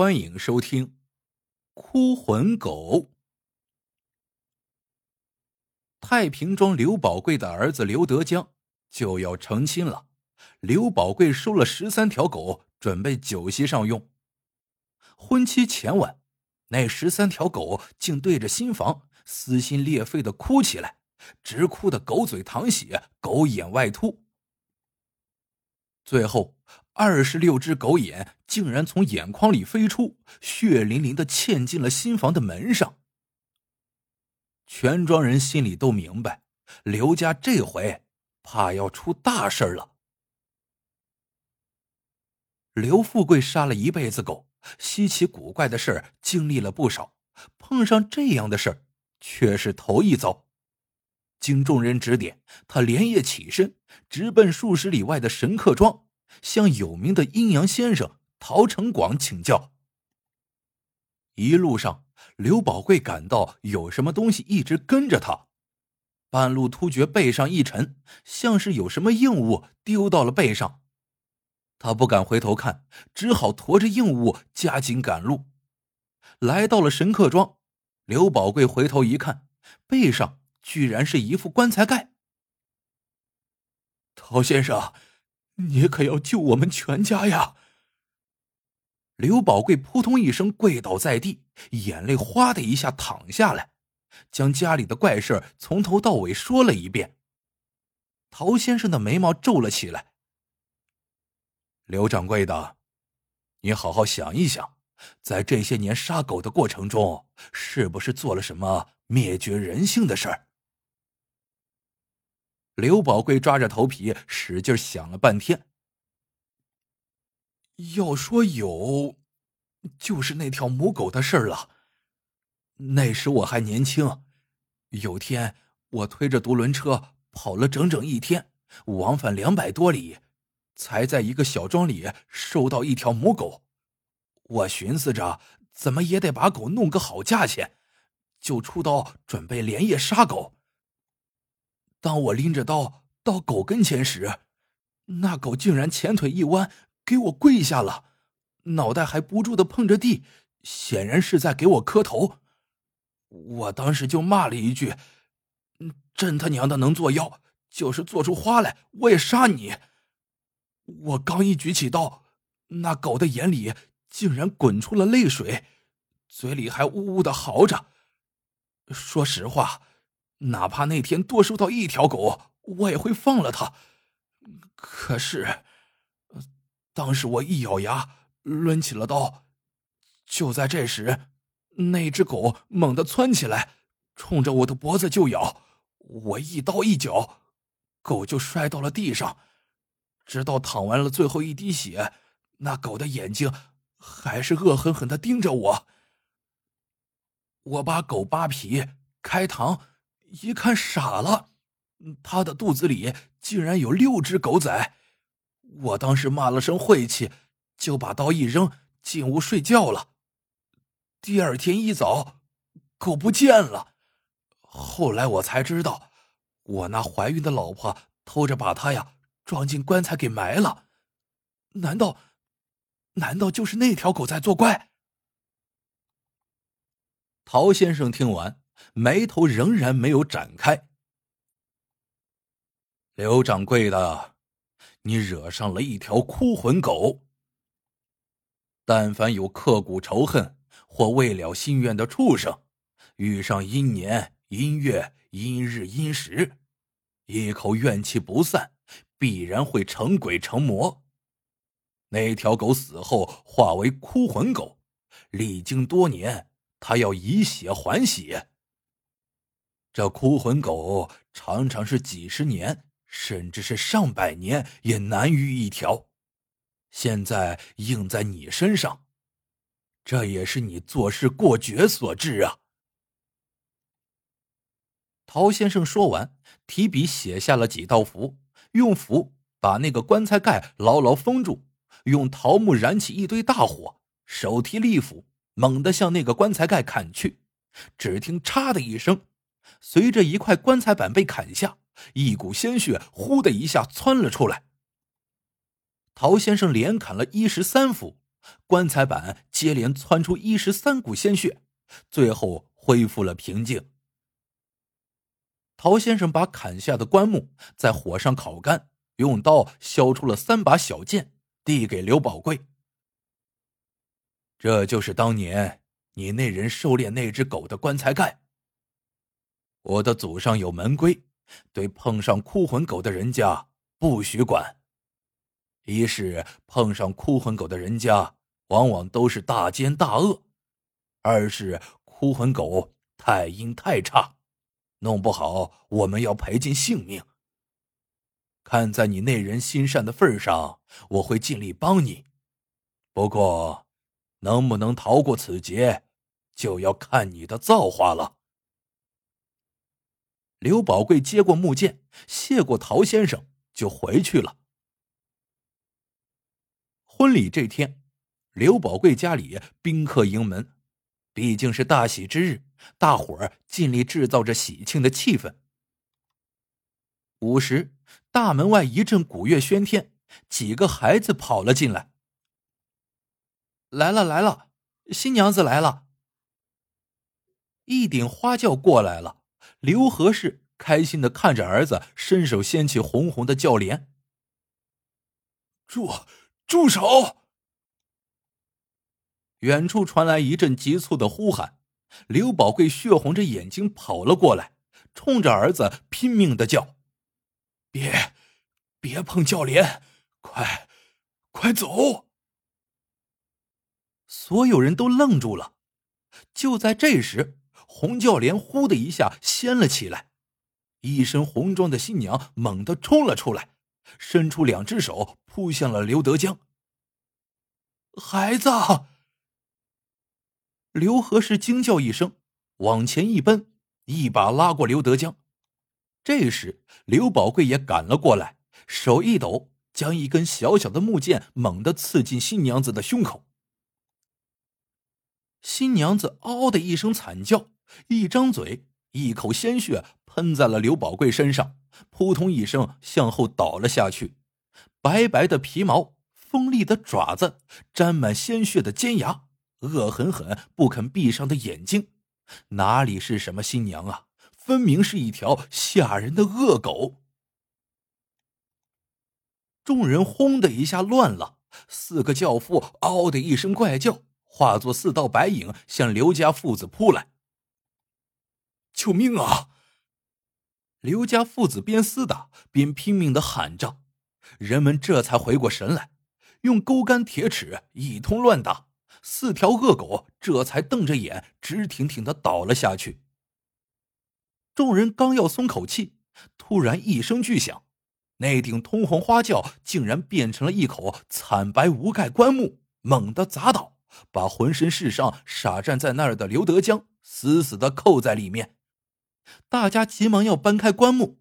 欢迎收听《哭魂狗》。太平庄刘宝贵的儿子刘德江就要成亲了，刘宝贵收了十三条狗，准备酒席上用。婚期前晚，那十三条狗竟对着新房撕心裂肺的哭起来，直哭的狗嘴淌血，狗眼外凸。最后。二十六只狗眼竟然从眼眶里飞出，血淋淋的嵌进了新房的门上。全庄人心里都明白，刘家这回怕要出大事了。刘富贵杀了一辈子狗，稀奇古怪的事儿经历了不少，碰上这样的事儿却是头一遭。经众人指点，他连夜起身，直奔数十里外的神客庄。向有名的阴阳先生陶成广请教。一路上，刘宝贵感到有什么东西一直跟着他，半路突觉背上一沉，像是有什么硬物丢到了背上。他不敢回头看，只好驮着硬物加紧赶路。来到了神客庄，刘宝贵回头一看，背上居然是一副棺材盖。陶先生。你可要救我们全家呀！刘宝贵扑通一声跪倒在地，眼泪哗的一下淌下来，将家里的怪事从头到尾说了一遍。陶先生的眉毛皱了起来。刘掌柜的，你好好想一想，在这些年杀狗的过程中，是不是做了什么灭绝人性的事儿？刘宝贵抓着头皮，使劲想了半天。要说有，就是那条母狗的事了。那时我还年轻，有天我推着独轮车跑了整整一天，往返两百多里，才在一个小庄里收到一条母狗。我寻思着，怎么也得把狗弄个好价钱，就出刀准备连夜杀狗。当我拎着刀到狗跟前时，那狗竟然前腿一弯，给我跪下了，脑袋还不住的碰着地，显然是在给我磕头。我当时就骂了一句：“真他娘的能作妖！就是做出花来，我也杀你！”我刚一举起刀，那狗的眼里竟然滚出了泪水，嘴里还呜呜的嚎着。说实话。哪怕那天多收到一条狗，我也会放了它。可是，当时我一咬牙，抡起了刀。就在这时，那只狗猛地窜起来，冲着我的脖子就咬。我一刀一脚，狗就摔到了地上。直到淌完了最后一滴血，那狗的眼睛还是恶狠狠的盯着我。我把狗扒皮开膛。一看傻了，他的肚子里竟然有六只狗仔。我当时骂了声晦气，就把刀一扔，进屋睡觉了。第二天一早，狗不见了。后来我才知道，我那怀孕的老婆偷着把它呀装进棺材给埋了。难道，难道就是那条狗在作怪？陶先生听完。眉头仍然没有展开。刘掌柜的，你惹上了一条哭魂狗。但凡有刻骨仇恨或未了心愿的畜生，遇上阴年、阴月、阴日、阴时，一口怨气不散，必然会成鬼成魔。那条狗死后化为哭魂狗，历经多年，它要以血还血。这哭魂狗常常是几十年，甚至是上百年也难遇一条。现在应在你身上，这也是你做事过绝所致啊！陶先生说完，提笔写下了几道符，用符把那个棺材盖牢牢封住，用桃木燃起一堆大火，手提利斧，猛地向那个棺材盖砍去。只听“嚓”的一声。随着一块棺材板被砍下，一股鲜血“呼”的一下窜了出来。陶先生连砍了一十三斧，棺材板接连窜出一十三股鲜血，最后恢复了平静。陶先生把砍下的棺木在火上烤干，用刀削出了三把小剑，递给刘宝贵。这就是当年你那人狩猎那只狗的棺材盖。我的祖上有门规，对碰上哭魂狗的人家不许管。一是碰上哭魂狗的人家，往往都是大奸大恶；二是哭魂狗太阴太差。弄不好，我们要赔尽性命。看在你那人心善的份上，我会尽力帮你。不过，能不能逃过此劫，就要看你的造化了。刘宝贵接过木剑，谢过陶先生，就回去了。婚礼这天，刘宝贵家里宾客盈门。毕竟是大喜之日，大伙儿尽力制造着喜庆的气氛。午时，大门外一阵鼓乐喧天，几个孩子跑了进来。来了来了，新娘子来了。一顶花轿过来了，刘和氏开心的看着儿子，伸手掀起红红的轿帘。住，住手！远处传来一阵急促的呼喊，刘宝贵血红着眼睛跑了过来，冲着儿子拼命的叫：“别，别碰轿帘，快，快走！”所有人都愣住了。就在这时，红轿帘呼的一下掀了起来，一身红装的新娘猛地冲了出来，伸出两只手扑向了刘德江。孩子。刘和氏惊叫一声，往前一奔，一把拉过刘德江。这时，刘宝贵也赶了过来，手一抖，将一根小小的木剑猛地刺进新娘子的胸口。新娘子嗷的一声惨叫，一张嘴，一口鲜血喷在了刘宝贵身上，扑通一声向后倒了下去。白白的皮毛，锋利的爪子，沾满鲜血的尖牙。恶狠狠不肯闭上的眼睛，哪里是什么新娘啊？分明是一条吓人的恶狗！众人轰的一下乱了，四个轿夫嗷的一声怪叫，化作四道白影向刘家父子扑来。救命啊！刘家父子边厮打边拼命的喊着，人们这才回过神来，用钩竿铁尺一通乱打。四条恶狗这才瞪着眼，直挺挺的倒了下去。众人刚要松口气，突然一声巨响，那顶通红花轿竟然变成了一口惨白无盖棺木，猛地砸倒，把浑身是伤、傻站在那儿的刘德江死死的扣在里面。大家急忙要搬开棺木，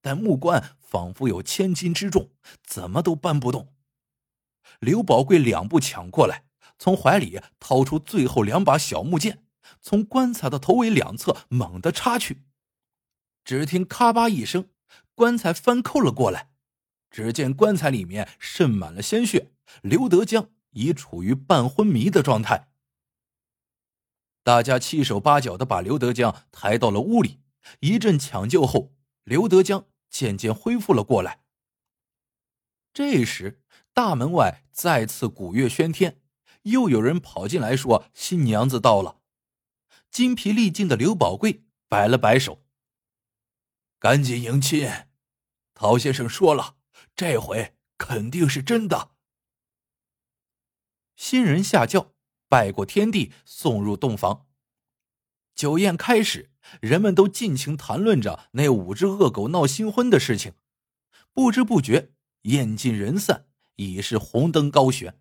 但木棺仿佛有千斤之重，怎么都搬不动。刘宝贵两步抢过来。从怀里掏出最后两把小木剑，从棺材的头尾两侧猛地插去。只听咔吧一声，棺材翻扣了过来。只见棺材里面渗满了鲜血，刘德江已处于半昏迷的状态。大家七手八脚的把刘德江抬到了屋里，一阵抢救后，刘德江渐渐恢复了过来。这时，大门外再次鼓乐喧天。又有人跑进来，说：“新娘子到了。”筋疲力尽的刘宝贵摆了摆手：“赶紧迎亲。”陶先生说了，这回肯定是真的。新人下轿，拜过天地，送入洞房。酒宴开始，人们都尽情谈论着那五只恶狗闹新婚的事情。不知不觉，宴尽人散，已是红灯高悬。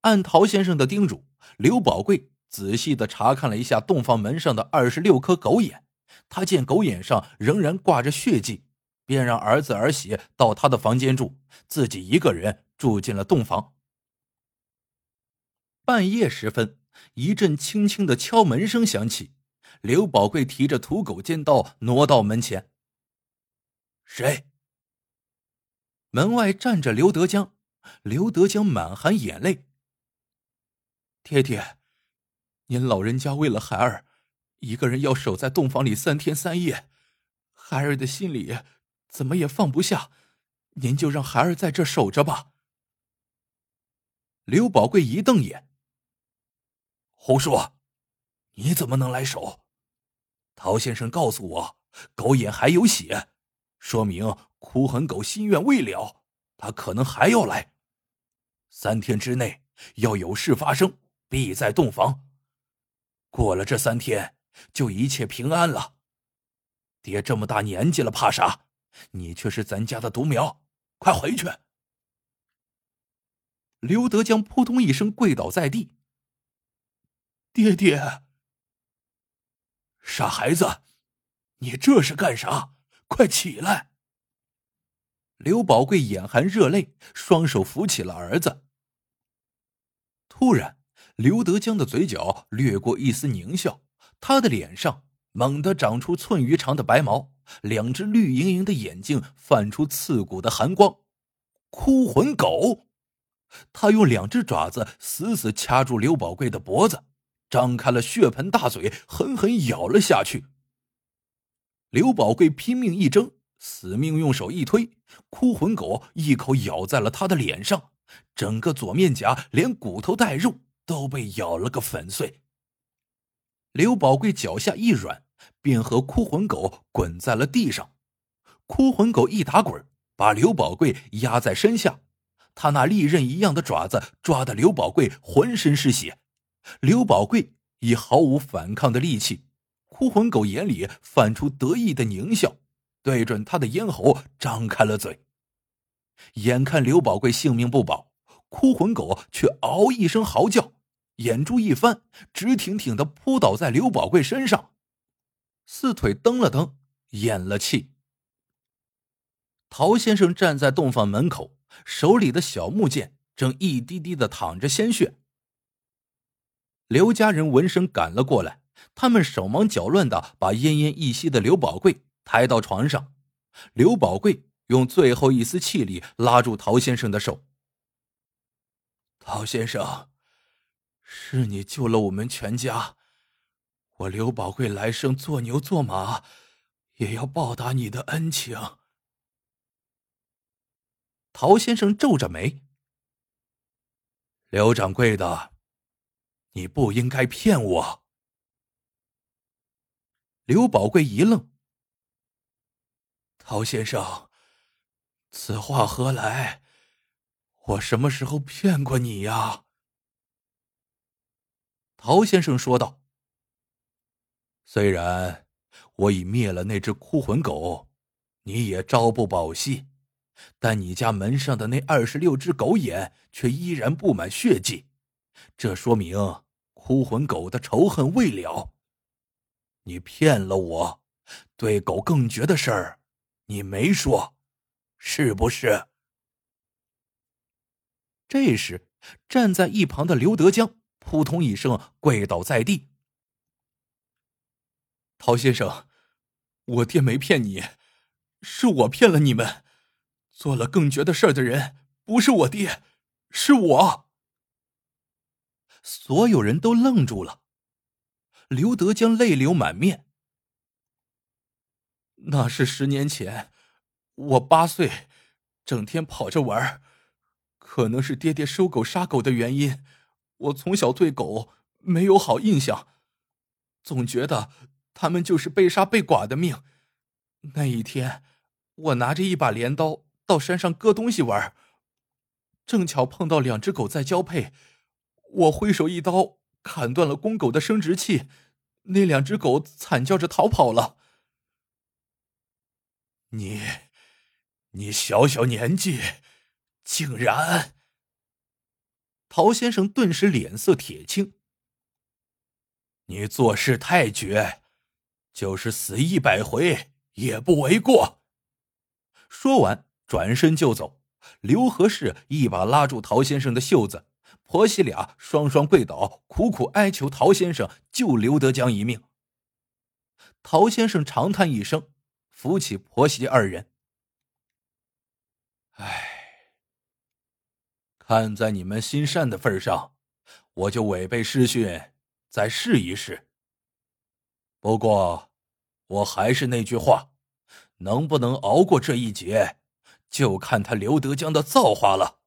按陶先生的叮嘱，刘宝贵仔细的查看了一下洞房门上的二十六颗狗眼。他见狗眼上仍然挂着血迹，便让儿子儿媳到他的房间住，自己一个人住进了洞房。半夜时分，一阵轻轻的敲门声响起，刘宝贵提着土狗尖刀挪到门前。谁？门外站着刘德江，刘德江满含眼泪。爹爹，您老人家为了孩儿，一个人要守在洞房里三天三夜，孩儿的心里怎么也放不下，您就让孩儿在这守着吧。刘宝贵一瞪眼：“胡说！你怎么能来守？陶先生告诉我，狗眼还有血，说明哭魂狗心愿未了，他可能还要来。三天之内要有事发生。”必在洞房。过了这三天，就一切平安了。爹这么大年纪了，怕啥？你却是咱家的独苗，快回去！刘德江扑通一声跪倒在地。爹爹，傻孩子，你这是干啥？快起来！刘宝贵眼含热泪，双手扶起了儿子。突然。刘德江的嘴角掠过一丝狞笑，他的脸上猛地长出寸余长的白毛，两只绿莹莹的眼睛泛出刺骨的寒光。哭魂狗！他用两只爪子死死掐住刘宝贵的脖子，张开了血盆大嘴，狠狠咬了下去。刘宝贵拼命一挣，死命用手一推，哭魂狗一口咬在了他的脸上，整个左面颊连骨头带肉。都被咬了个粉碎。刘宝贵脚下一软，便和哭魂狗滚在了地上。哭魂狗一打滚，把刘宝贵压在身下。他那利刃一样的爪子抓得刘宝贵浑身是血。刘宝贵已毫无反抗的力气。哭魂狗眼里泛出得意的狞笑，对准他的咽喉张开了嘴。眼看刘宝贵性命不保，哭魂狗却嗷一声嚎叫。眼珠一翻，直挺挺的扑倒在刘宝贵身上，四腿蹬了蹬，咽了气。陶先生站在洞房门口，手里的小木剑正一滴滴的淌着鲜血。刘家人闻声赶了过来，他们手忙脚乱的把奄奄一息的刘宝贵抬到床上。刘宝贵用最后一丝气力拉住陶先生的手：“陶先生。”是你救了我们全家，我刘宝贵来生做牛做马，也要报答你的恩情。陶先生皱着眉：“刘掌柜的，你不应该骗我。”刘宝贵一愣：“陶先生，此话何来？我什么时候骗过你呀？”陶先生说道：“虽然我已灭了那只哭魂狗，你也朝不保夕，但你家门上的那二十六只狗眼却依然布满血迹，这说明哭魂狗的仇恨未了。你骗了我，对狗更绝的事儿，你没说，是不是？”这时，站在一旁的刘德江。扑通一声，跪倒在地。陶先生，我爹没骗你，是我骗了你们。做了更绝的事儿的人不是我爹，是我。所有人都愣住了。刘德江泪流满面。那是十年前，我八岁，整天跑着玩可能是爹爹收狗杀狗的原因。我从小对狗没有好印象，总觉得他们就是被杀被剐的命。那一天，我拿着一把镰刀到山上割东西玩，正巧碰到两只狗在交配，我挥手一刀砍断了公狗的生殖器，那两只狗惨叫着逃跑了。你，你小小年纪，竟然……陶先生顿时脸色铁青。你做事太绝，就是死一百回也不为过。说完，转身就走。刘和氏一把拉住陶先生的袖子，婆媳俩双双跪倒，苦苦哀求陶先生救刘德江一命。陶先生长叹一声，扶起婆媳二人。唉。看在你们心善的份上，我就违背师训，再试一试。不过，我还是那句话，能不能熬过这一劫，就看他刘德江的造化了。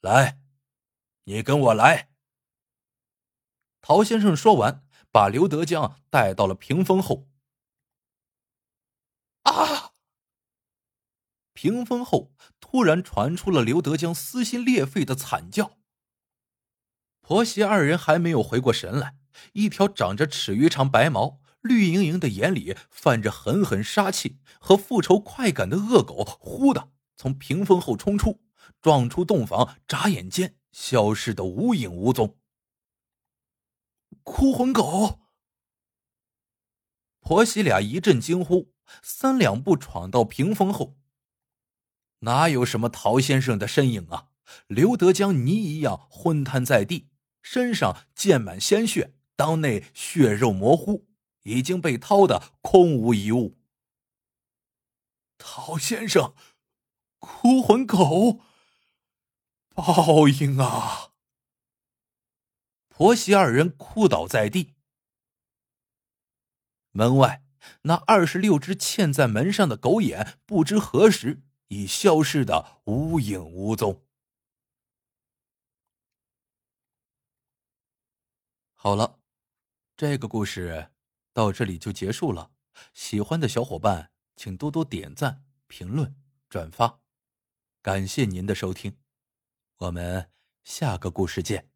来，你跟我来。陶先生说完，把刘德江带到了屏风后。啊！屏风后突然传出了刘德江撕心裂肺的惨叫。婆媳二人还没有回过神来，一条长着尺鱼长白毛、绿莹莹的眼里泛着狠狠杀气和复仇快感的恶狗，忽的从屏风后冲出，撞出洞房，眨眼间消失的无影无踪。哭魂狗！婆媳俩一阵惊呼，三两步闯到屏风后。哪有什么陶先生的身影啊？刘德江泥一样昏瘫在地，身上溅满鲜血，裆内血肉模糊，已经被掏的空无一物。陶先生，哭魂狗，报应啊！婆媳二人哭倒在地。门外那二十六只嵌在门上的狗眼，不知何时。已消失的无影无踪。好了，这个故事到这里就结束了。喜欢的小伙伴，请多多点赞、评论、转发，感谢您的收听。我们下个故事见。